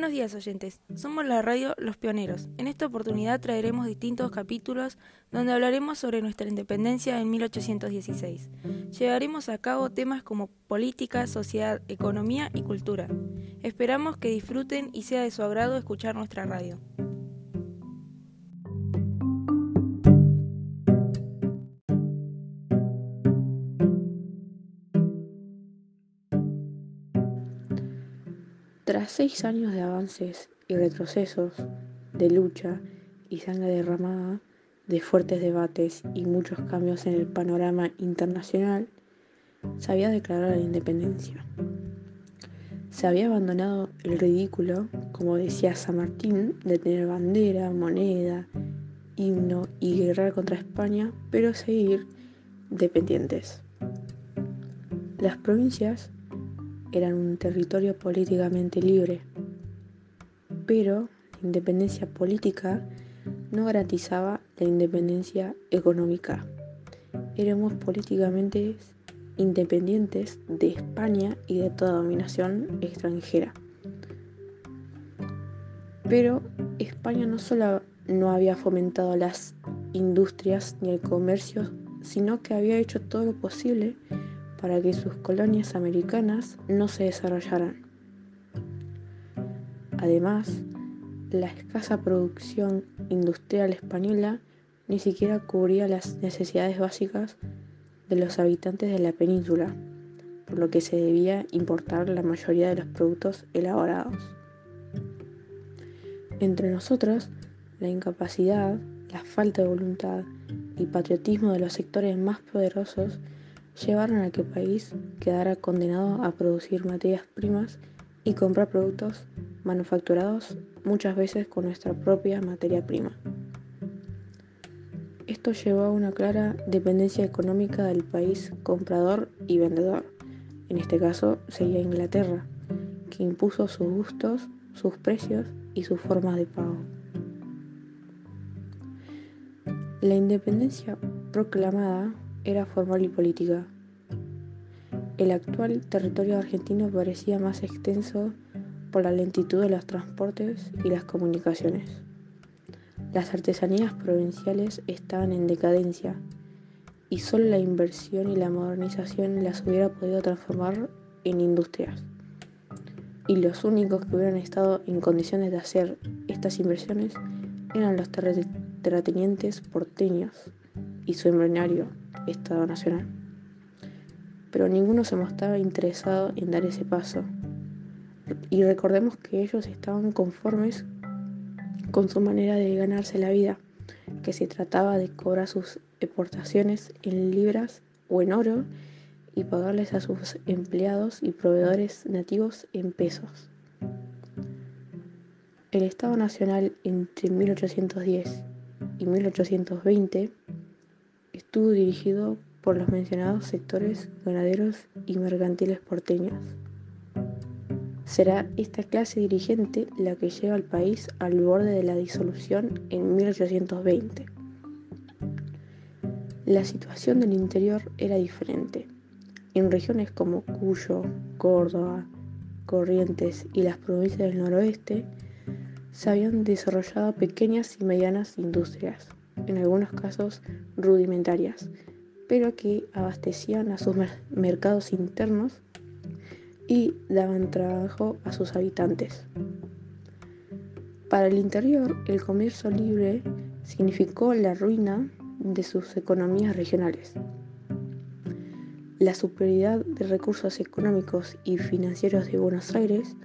Buenos días oyentes, somos la radio Los Pioneros. En esta oportunidad traeremos distintos capítulos donde hablaremos sobre nuestra independencia en 1816. Llevaremos a cabo temas como política, sociedad, economía y cultura. Esperamos que disfruten y sea de su agrado escuchar nuestra radio. Seis años de avances y retrocesos, de lucha y sangre derramada, de fuertes debates y muchos cambios en el panorama internacional, se había declarado la independencia. Se había abandonado el ridículo, como decía San Martín, de tener bandera, moneda, himno y guerrar contra España, pero seguir dependientes. Las provincias eran un territorio políticamente libre, pero la independencia política no garantizaba la independencia económica. Éramos políticamente independientes de España y de toda dominación extranjera. Pero España no solo no había fomentado las industrias ni el comercio, sino que había hecho todo lo posible para que sus colonias americanas no se desarrollaran. Además, la escasa producción industrial española ni siquiera cubría las necesidades básicas de los habitantes de la península, por lo que se debía importar la mayoría de los productos elaborados. Entre nosotros, la incapacidad, la falta de voluntad y patriotismo de los sectores más poderosos llevaron a que el país quedara condenado a producir materias primas y comprar productos manufacturados muchas veces con nuestra propia materia prima. Esto llevó a una clara dependencia económica del país comprador y vendedor. En este caso sería Inglaterra, que impuso sus gustos, sus precios y sus formas de pago. La independencia proclamada era formal y política. El actual territorio argentino parecía más extenso por la lentitud de los transportes y las comunicaciones. Las artesanías provinciales estaban en decadencia y solo la inversión y la modernización las hubiera podido transformar en industrias. Y los únicos que hubieran estado en condiciones de hacer estas inversiones eran los terratenientes porteños y su embrionario Estado Nacional. Pero ninguno se mostraba interesado en dar ese paso. Y recordemos que ellos estaban conformes con su manera de ganarse la vida, que se trataba de cobrar sus exportaciones en libras o en oro y pagarles a sus empleados y proveedores nativos en pesos. El Estado Nacional entre 1810 y 1820 estuvo dirigido por los mencionados sectores ganaderos y mercantiles porteños. Será esta clase dirigente la que lleva al país al borde de la disolución en 1820. La situación del interior era diferente. En regiones como Cuyo, Córdoba, Corrientes y las provincias del noroeste se habían desarrollado pequeñas y medianas industrias en algunos casos rudimentarias, pero que abastecían a sus mercados internos y daban trabajo a sus habitantes. Para el interior, el comercio libre significó la ruina de sus economías regionales. La superioridad de recursos económicos y financieros de Buenos Aires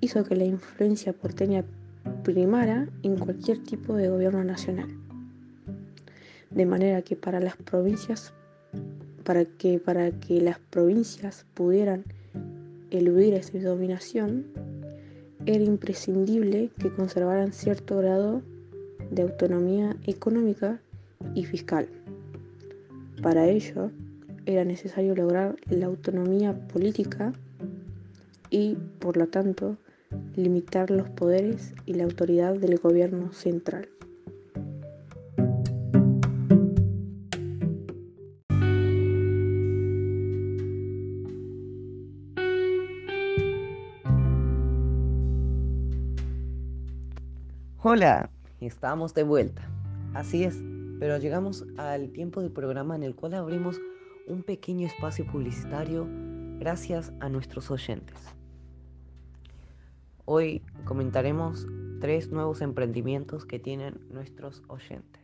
hizo que la influencia porteña primara en cualquier tipo de gobierno nacional de manera que para las provincias para que para que las provincias pudieran eludir esa dominación era imprescindible que conservaran cierto grado de autonomía económica y fiscal. Para ello era necesario lograr la autonomía política y, por lo tanto, limitar los poderes y la autoridad del gobierno central. Hola, estamos de vuelta. Así es, pero llegamos al tiempo del programa en el cual abrimos un pequeño espacio publicitario gracias a nuestros oyentes. Hoy comentaremos tres nuevos emprendimientos que tienen nuestros oyentes.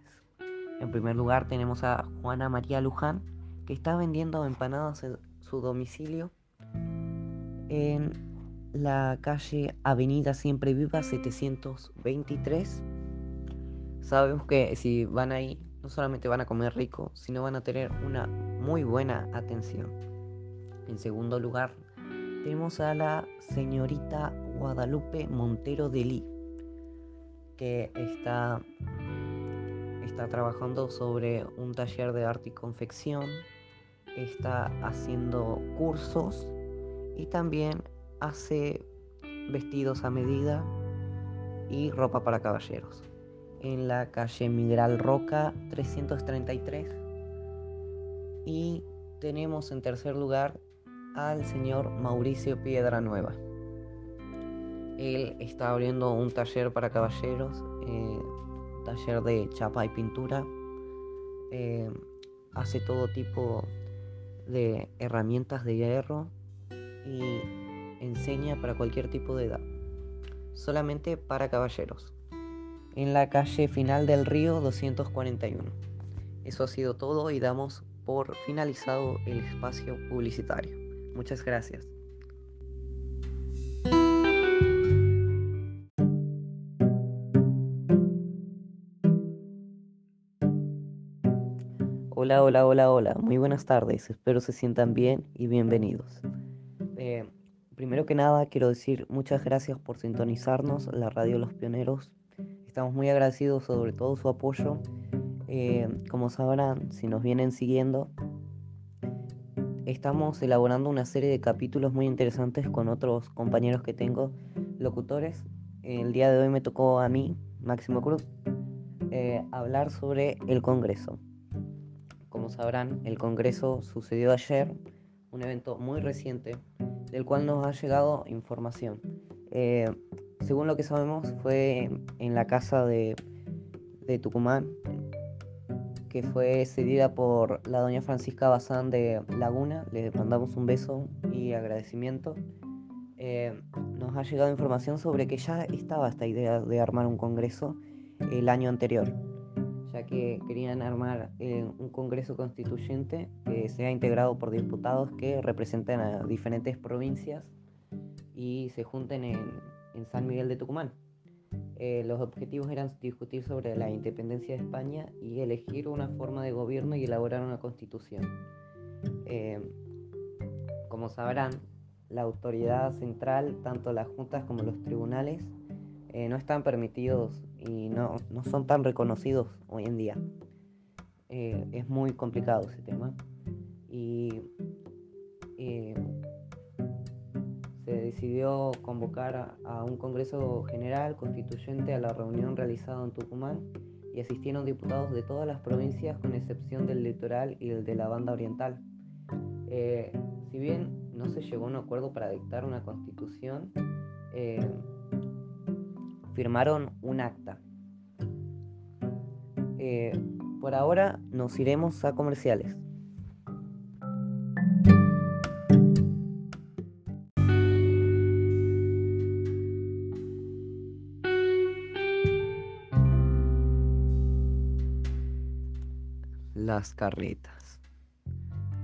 En primer lugar tenemos a Juana María Luján, que está vendiendo empanadas en su domicilio la calle Avenida Siempre Viva 723. Sabemos que si van ahí no solamente van a comer rico, sino van a tener una muy buena atención. En segundo lugar, tenemos a la señorita Guadalupe Montero de Lee, que está, está trabajando sobre un taller de arte y confección, está haciendo cursos y también hace vestidos a medida y ropa para caballeros. En la calle Migral Roca 333. Y tenemos en tercer lugar al señor Mauricio Piedra Nueva. Él está abriendo un taller para caballeros, eh, taller de chapa y pintura. Eh, hace todo tipo de herramientas de hierro y enseña para cualquier tipo de edad. Solamente para caballeros. En la calle final del río 241. Eso ha sido todo y damos por finalizado el espacio publicitario. Muchas gracias. Hola, hola, hola, hola. Muy buenas tardes. Espero se sientan bien y bienvenidos. Eh, primero que nada, quiero decir muchas gracias por sintonizarnos, la radio Los Pioneros. Estamos muy agradecidos sobre todo su apoyo. Eh, como sabrán, si nos vienen siguiendo, estamos elaborando una serie de capítulos muy interesantes con otros compañeros que tengo, locutores. El día de hoy me tocó a mí, Máximo Cruz, eh, hablar sobre el Congreso. Como sabrán, el Congreso sucedió ayer, un evento muy reciente del cual nos ha llegado información. Eh, según lo que sabemos, fue en la casa de, de Tucumán, que fue cedida por la doña Francisca Bazán de Laguna. Le mandamos un beso y agradecimiento. Eh, nos ha llegado información sobre que ya estaba esta idea de armar un congreso el año anterior, ya que querían armar eh, un congreso constituyente que sea integrado por diputados que representen a diferentes provincias y se junten en, en San Miguel de Tucumán. Eh, los objetivos eran discutir sobre la independencia de España y elegir una forma de gobierno y elaborar una constitución. Eh, como sabrán, la autoridad central, tanto las juntas como los tribunales, eh, no están permitidos y no, no, son tan reconocidos hoy en día. es muy complicado ese tema. Y se decidió convocar a, un Congreso General Constituyente a la reunión realizada en Tucumán y asistieron diputados de todas las provincias con excepción del litoral y el de la banda oriental. Eh, si bien no se llegó a un acuerdo para dictar una constitución, eh, firmaron un acta. Eh, por ahora nos iremos a comerciales. Las carretas.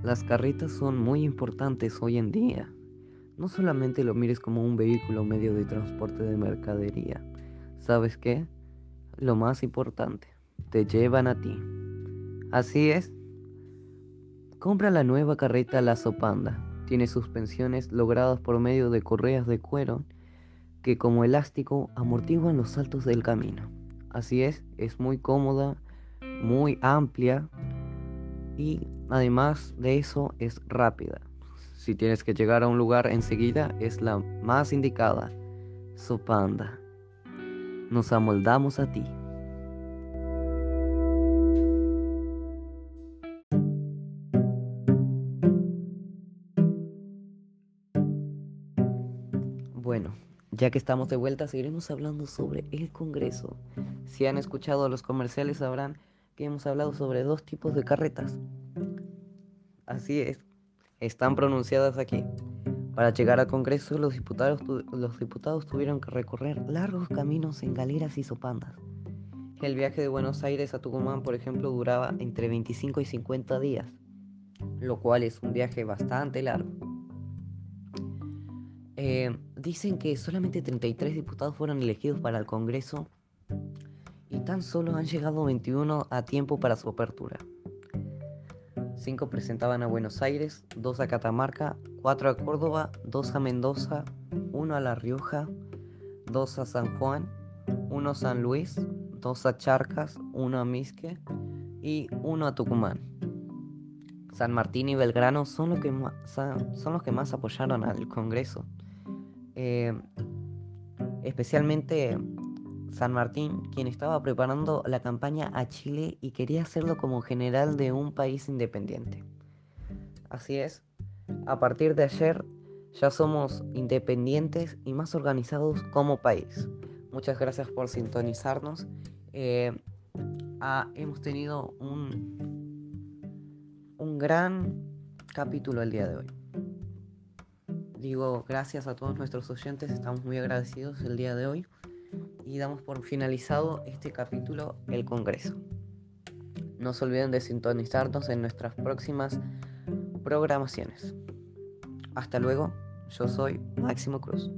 Las carretas son muy importantes hoy en día. No solamente lo mires como un vehículo medio de transporte de mercadería. ¿Sabes qué? Lo más importante, te llevan a ti. Así es. Compra la nueva carreta Lazo Panda. Tiene suspensiones logradas por medio de correas de cuero que como elástico amortiguan los saltos del camino. Así es, es muy cómoda, muy amplia y además de eso es rápida. Si tienes que llegar a un lugar enseguida es la más indicada. Sopanda. Nos amoldamos a ti. Bueno, Ya que estamos de vuelta, seguiremos hablando sobre el Congreso. Si han escuchado los comerciales sabrán que hemos hablado sobre dos tipos de carretas. Así es, están pronunciadas aquí. Para llegar al Congreso, los diputados, los diputados tuvieron que recorrer largos caminos en galeras y sopandas. El viaje de Buenos Aires a Tucumán, por ejemplo, duraba entre 25 y 50 días, lo cual es un viaje bastante largo. Eh, dicen que solamente 33 diputados fueron elegidos para el Congreso y tan solo han llegado 21 a tiempo para su apertura. 5 presentaban a Buenos Aires, 2 a Catamarca, 4 a Córdoba, 2 a Mendoza, 1 a La Rioja, 2 a San Juan, 1 a San Luis, 2 a Charcas, 1 a Misque y 1 a Tucumán. San Martín y Belgrano son, los que más, son los que más apoyaron al Congreso. Eh, especialmente San Martín, quien estaba preparando la campaña a Chile y quería hacerlo como general de un país independiente. Así es, a partir de ayer ya somos independientes y más organizados como país. Muchas gracias por sintonizarnos. Eh, hemos tenido un, un gran capítulo el día de hoy digo gracias a todos nuestros oyentes, estamos muy agradecidos el día de hoy y damos por finalizado este capítulo El Congreso. No se olviden de sintonizarnos en nuestras próximas programaciones. Hasta luego, yo soy Máximo Cruz.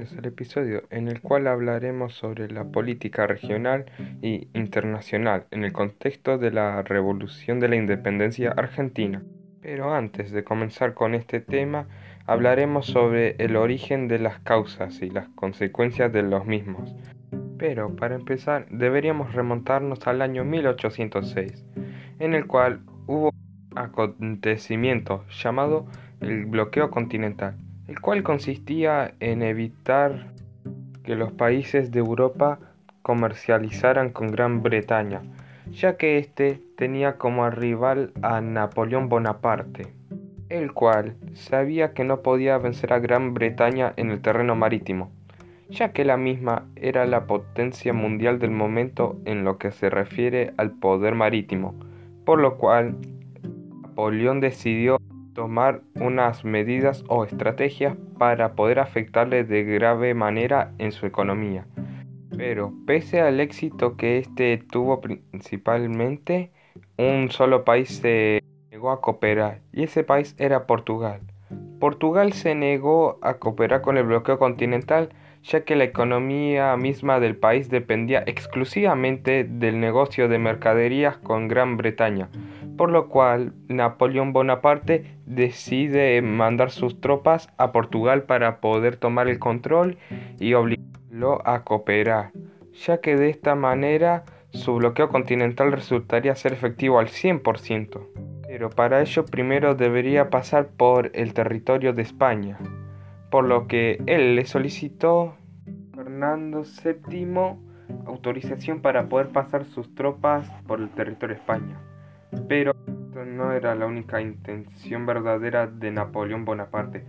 El episodio en el cual hablaremos sobre la política regional y internacional en el contexto de la revolución de la independencia argentina. Pero antes de comenzar con este tema, hablaremos sobre el origen de las causas y las consecuencias de los mismos. Pero para empezar, deberíamos remontarnos al año 1806, en el cual hubo un acontecimiento llamado el bloqueo continental el cual consistía en evitar que los países de Europa comercializaran con Gran Bretaña, ya que éste tenía como rival a Napoleón Bonaparte, el cual sabía que no podía vencer a Gran Bretaña en el terreno marítimo, ya que la misma era la potencia mundial del momento en lo que se refiere al poder marítimo, por lo cual Napoleón decidió tomar unas medidas o estrategias para poder afectarle de grave manera en su economía. Pero pese al éxito que este tuvo principalmente, un solo país se negó a cooperar y ese país era Portugal. Portugal se negó a cooperar con el bloqueo continental ya que la economía misma del país dependía exclusivamente del negocio de mercaderías con Gran Bretaña, por lo cual Napoleón Bonaparte decide mandar sus tropas a Portugal para poder tomar el control y obligarlo a cooperar, ya que de esta manera su bloqueo continental resultaría ser efectivo al 100%. Pero para ello primero debería pasar por el territorio de España por lo que él le solicitó a Fernando VII autorización para poder pasar sus tropas por el territorio de España. Pero esto no era la única intención verdadera de Napoleón Bonaparte,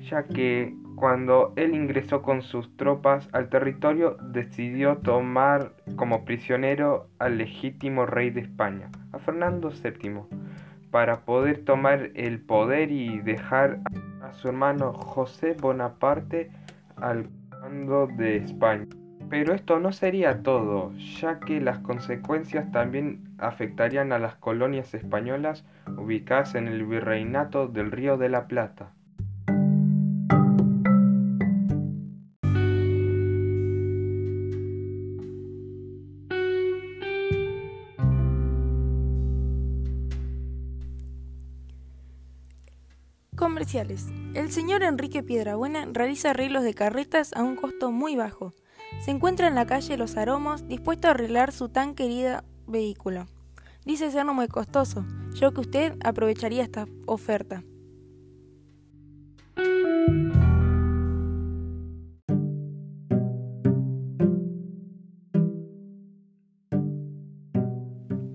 ya que cuando él ingresó con sus tropas al territorio decidió tomar como prisionero al legítimo rey de España, a Fernando VII, para poder tomar el poder y dejar su hermano José Bonaparte al mando de España. Pero esto no sería todo, ya que las consecuencias también afectarían a las colonias españolas ubicadas en el virreinato del Río de la Plata. Comerciales. El señor Enrique Piedrabuena realiza arreglos de carretas a un costo muy bajo. Se encuentra en la calle Los Aromos dispuesto a arreglar su tan querido vehículo. Dice ser no muy costoso, yo que usted aprovecharía esta oferta.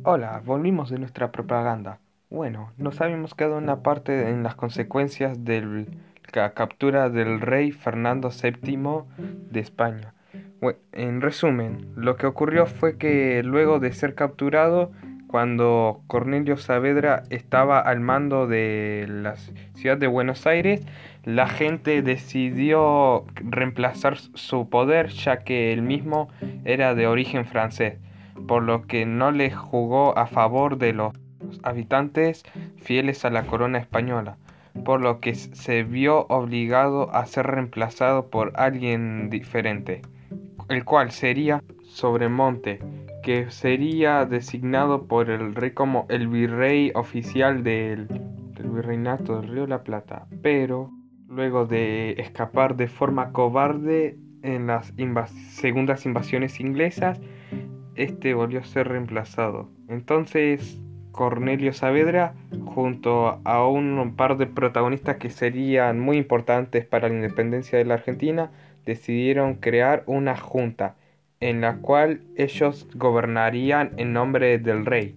Hola, volvimos de nuestra propaganda. Bueno, nos habíamos quedado en una parte en las consecuencias de la captura del rey Fernando VII de España. En resumen, lo que ocurrió fue que luego de ser capturado, cuando Cornelio Saavedra estaba al mando de la ciudad de Buenos Aires, la gente decidió reemplazar su poder ya que él mismo era de origen francés por lo que no le jugó a favor de los habitantes fieles a la corona española, por lo que se vio obligado a ser reemplazado por alguien diferente, el cual sería Sobremonte, que sería designado por el rey como el virrey oficial del, del virreinato del Río de la Plata, pero luego de escapar de forma cobarde en las segundas invasiones inglesas, este volvió a ser reemplazado. Entonces Cornelio Saavedra, junto a un par de protagonistas que serían muy importantes para la independencia de la Argentina, decidieron crear una junta en la cual ellos gobernarían en nombre del rey.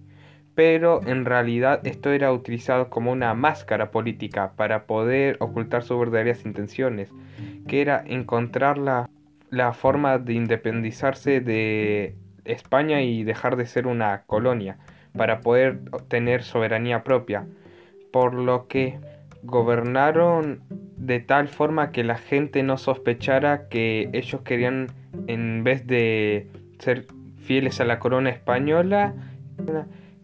Pero en realidad esto era utilizado como una máscara política para poder ocultar sus verdaderas intenciones, que era encontrar la, la forma de independizarse de España y dejar de ser una colonia para poder tener soberanía propia, por lo que gobernaron de tal forma que la gente no sospechara que ellos querían, en vez de ser fieles a la corona española,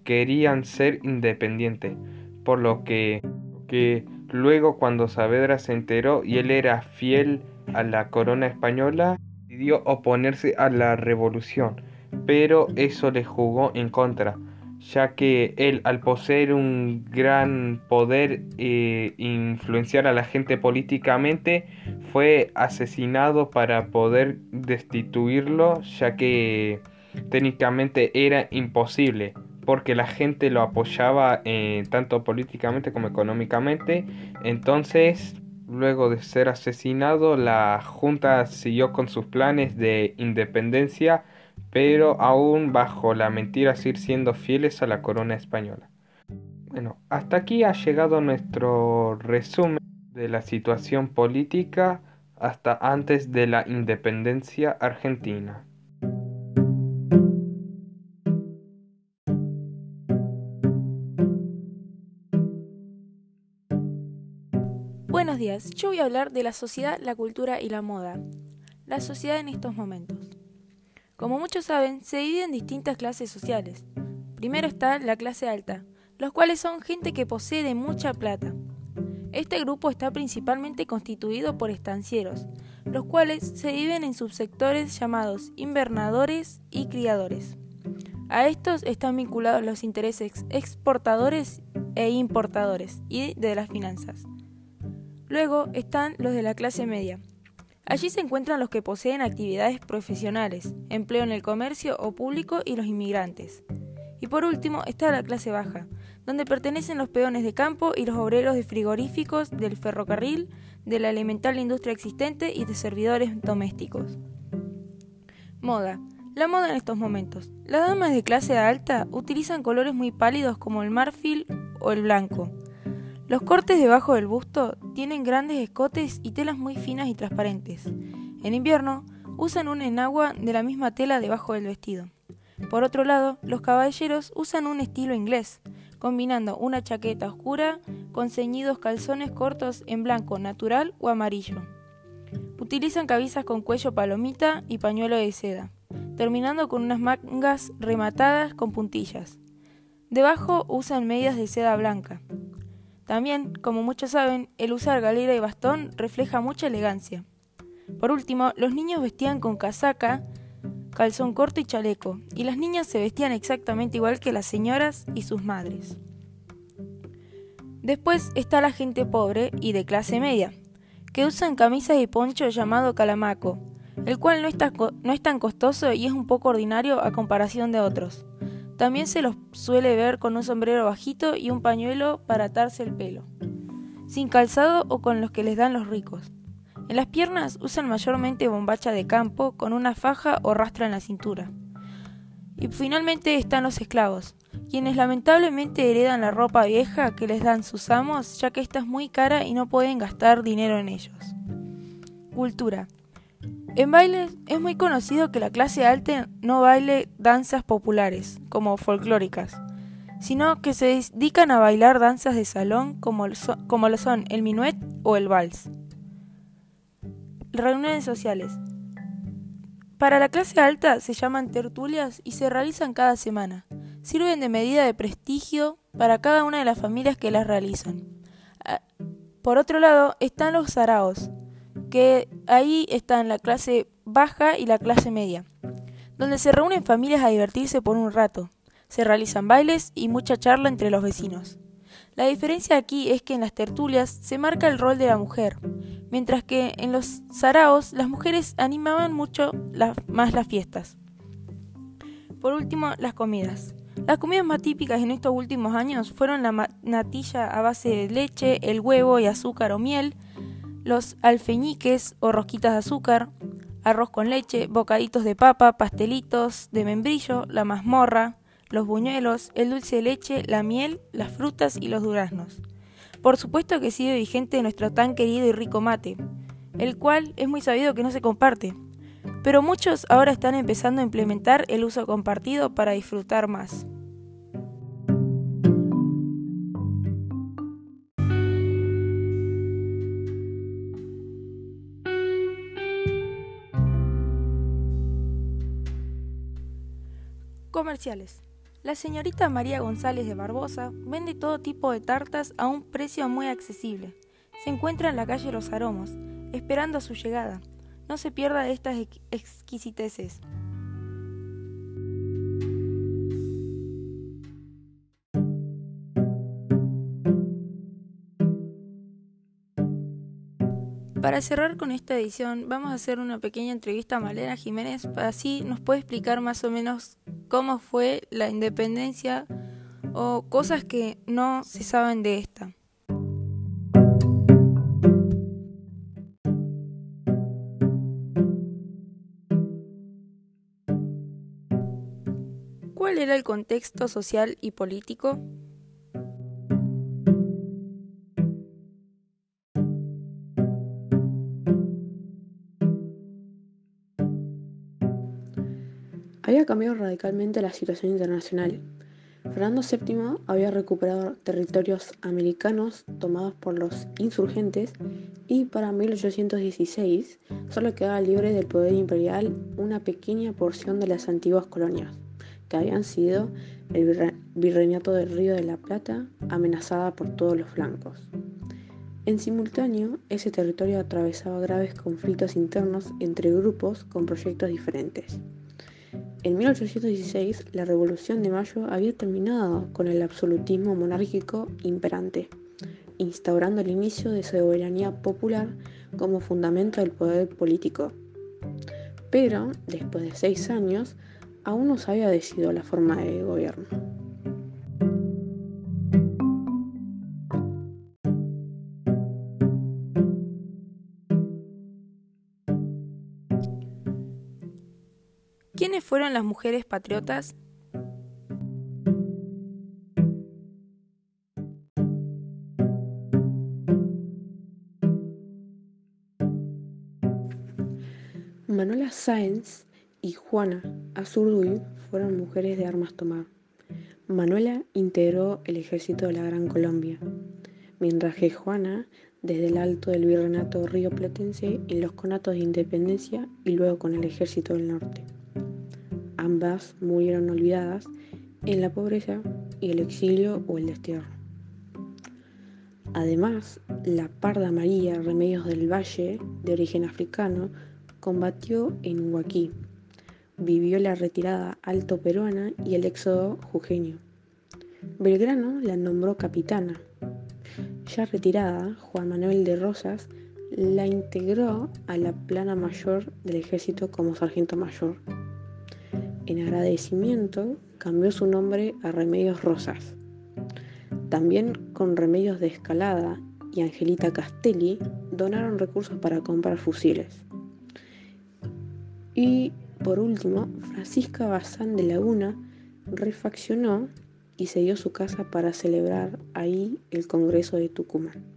querían ser independientes, por lo que, que luego cuando Saavedra se enteró y él era fiel a la corona española, decidió oponerse a la revolución. Pero eso le jugó en contra, ya que él al poseer un gran poder e influenciar a la gente políticamente fue asesinado para poder destituirlo, ya que técnicamente era imposible porque la gente lo apoyaba eh, tanto políticamente como económicamente. Entonces, luego de ser asesinado, la Junta siguió con sus planes de independencia pero aún bajo la mentira seguir siendo fieles a la corona española. Bueno, hasta aquí ha llegado nuestro resumen de la situación política hasta antes de la independencia argentina. Buenos días, yo voy a hablar de la sociedad, la cultura y la moda. La sociedad en estos momentos. Como muchos saben, se divide en distintas clases sociales. Primero está la clase alta, los cuales son gente que posee mucha plata. Este grupo está principalmente constituido por estancieros, los cuales se dividen en subsectores llamados invernadores y criadores. A estos están vinculados los intereses exportadores e importadores y de las finanzas. Luego están los de la clase media, Allí se encuentran los que poseen actividades profesionales, empleo en el comercio o público y los inmigrantes. Y por último está la clase baja, donde pertenecen los peones de campo y los obreros de frigoríficos, del ferrocarril, de la elemental industria existente y de servidores domésticos. Moda. La moda en estos momentos. Las damas de clase alta utilizan colores muy pálidos como el marfil o el blanco. Los cortes debajo del busto tienen grandes escotes y telas muy finas y transparentes. En invierno usan un enagua de la misma tela debajo del vestido. Por otro lado, los caballeros usan un estilo inglés, combinando una chaqueta oscura con ceñidos calzones cortos en blanco natural o amarillo. Utilizan cabezas con cuello palomita y pañuelo de seda, terminando con unas mangas rematadas con puntillas. Debajo usan medias de seda blanca. También, como muchos saben, el usar galera y bastón refleja mucha elegancia. Por último, los niños vestían con casaca, calzón corto y chaleco, y las niñas se vestían exactamente igual que las señoras y sus madres. Después está la gente pobre y de clase media, que usan camisas y poncho llamado calamaco, el cual no, no es tan costoso y es un poco ordinario a comparación de otros. También se los suele ver con un sombrero bajito y un pañuelo para atarse el pelo, sin calzado o con los que les dan los ricos. En las piernas usan mayormente bombacha de campo con una faja o rastra en la cintura. Y finalmente están los esclavos, quienes lamentablemente heredan la ropa vieja que les dan sus amos, ya que esta es muy cara y no pueden gastar dinero en ellos. Cultura. En bailes es muy conocido que la clase alta no baile danzas populares, como folclóricas, sino que se dedican a bailar danzas de salón como, como lo son el minuet o el vals. Reuniones sociales. Para la clase alta se llaman tertulias y se realizan cada semana. Sirven de medida de prestigio para cada una de las familias que las realizan. Por otro lado están los saraos, que ahí están la clase baja y la clase media, donde se reúnen familias a divertirse por un rato. Se realizan bailes y mucha charla entre los vecinos. La diferencia aquí es que en las tertulias se marca el rol de la mujer, mientras que en los saraos las mujeres animaban mucho más las fiestas. Por último, las comidas. Las comidas más típicas en estos últimos años fueron la natilla a base de leche, el huevo y azúcar o miel, los alfeñiques o rosquitas de azúcar, arroz con leche, bocaditos de papa, pastelitos de membrillo, la mazmorra, los buñuelos, el dulce de leche, la miel, las frutas y los duraznos. Por supuesto que sigue vigente nuestro tan querido y rico mate, el cual es muy sabido que no se comparte, pero muchos ahora están empezando a implementar el uso compartido para disfrutar más. Comerciales. La señorita María González de Barbosa vende todo tipo de tartas a un precio muy accesible. Se encuentra en la calle Los Aromos, esperando a su llegada. No se pierda de estas exquisiteces. Para cerrar con esta edición, vamos a hacer una pequeña entrevista a Malena Jiménez, para así nos puede explicar más o menos cómo fue la independencia o cosas que no se saben de esta. ¿Cuál era el contexto social y político? Cambiado radicalmente la situación internacional. Fernando VII había recuperado territorios americanos tomados por los insurgentes y para 1816 solo quedaba libre del poder imperial una pequeña porción de las antiguas colonias, que habían sido el virreinato del Río de la Plata, amenazada por todos los flancos. En simultáneo, ese territorio atravesaba graves conflictos internos entre grupos con proyectos diferentes. En 1816, la Revolución de Mayo había terminado con el absolutismo monárquico imperante, instaurando el inicio de soberanía popular como fundamento del poder político. Pero, después de seis años, aún no se había decidido la forma de gobierno. Fueron las mujeres patriotas? Manuela Sáenz y Juana Azurduy fueron mujeres de armas tomar. Manuela integró el ejército de la Gran Colombia, mientras que Juana desde el alto del virreinato río platense en los conatos de independencia y luego con el ejército del norte ambas murieron olvidadas en la pobreza y el exilio o el destierro. Además, la Parda María Remedios del Valle, de origen africano, combatió en Huaquí. Vivió la retirada alto peruana y el éxodo jujeño. Belgrano la nombró capitana. Ya retirada, Juan Manuel de Rosas la integró a la plana mayor del ejército como sargento mayor. En agradecimiento cambió su nombre a Remedios Rosas. También con Remedios de Escalada y Angelita Castelli donaron recursos para comprar fusiles. Y por último, Francisca Bazán de Laguna refaccionó y cedió su casa para celebrar ahí el Congreso de Tucumán.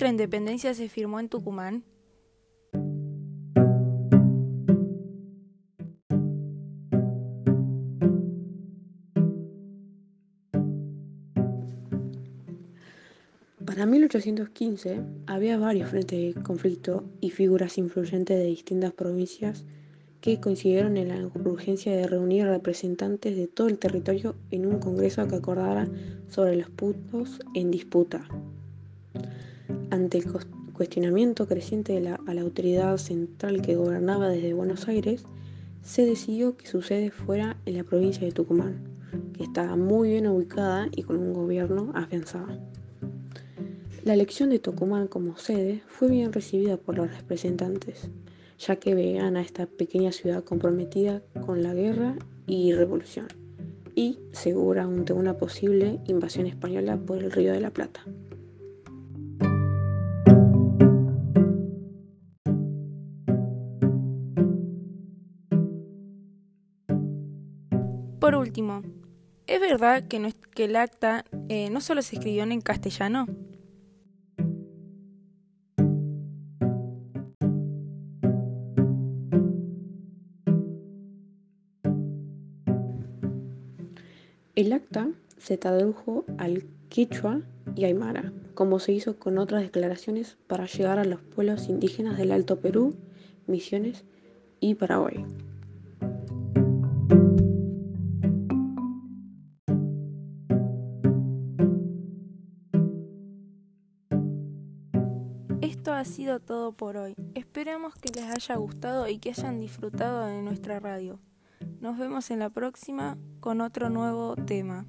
Nuestra independencia se firmó en Tucumán? Para 1815 había varios frentes de conflicto y figuras influyentes de distintas provincias que coincidieron en la urgencia de reunir representantes de todo el territorio en un congreso que acordara sobre los puntos en disputa. Ante el cuestionamiento creciente de la, a la autoridad central que gobernaba desde Buenos Aires, se decidió que su sede fuera en la provincia de Tucumán, que estaba muy bien ubicada y con un gobierno afianzado. La elección de Tucumán como sede fue bien recibida por los representantes, ya que veían a esta pequeña ciudad comprometida con la guerra y revolución, y segura ante una posible invasión española por el Río de la Plata. Por último, ¿es verdad que, el acta eh, no solo se escribió en castellano? El acta se tradujo al quechua y aymara, como se hizo con otras declaraciones para llegar a los pueblos indígenas del Alto Perú, Misiones y Paraguay. Ha sido todo por hoy. Esperemos que les haya gustado y que hayan disfrutado de nuestra radio. Nos vemos en la próxima con otro nuevo tema.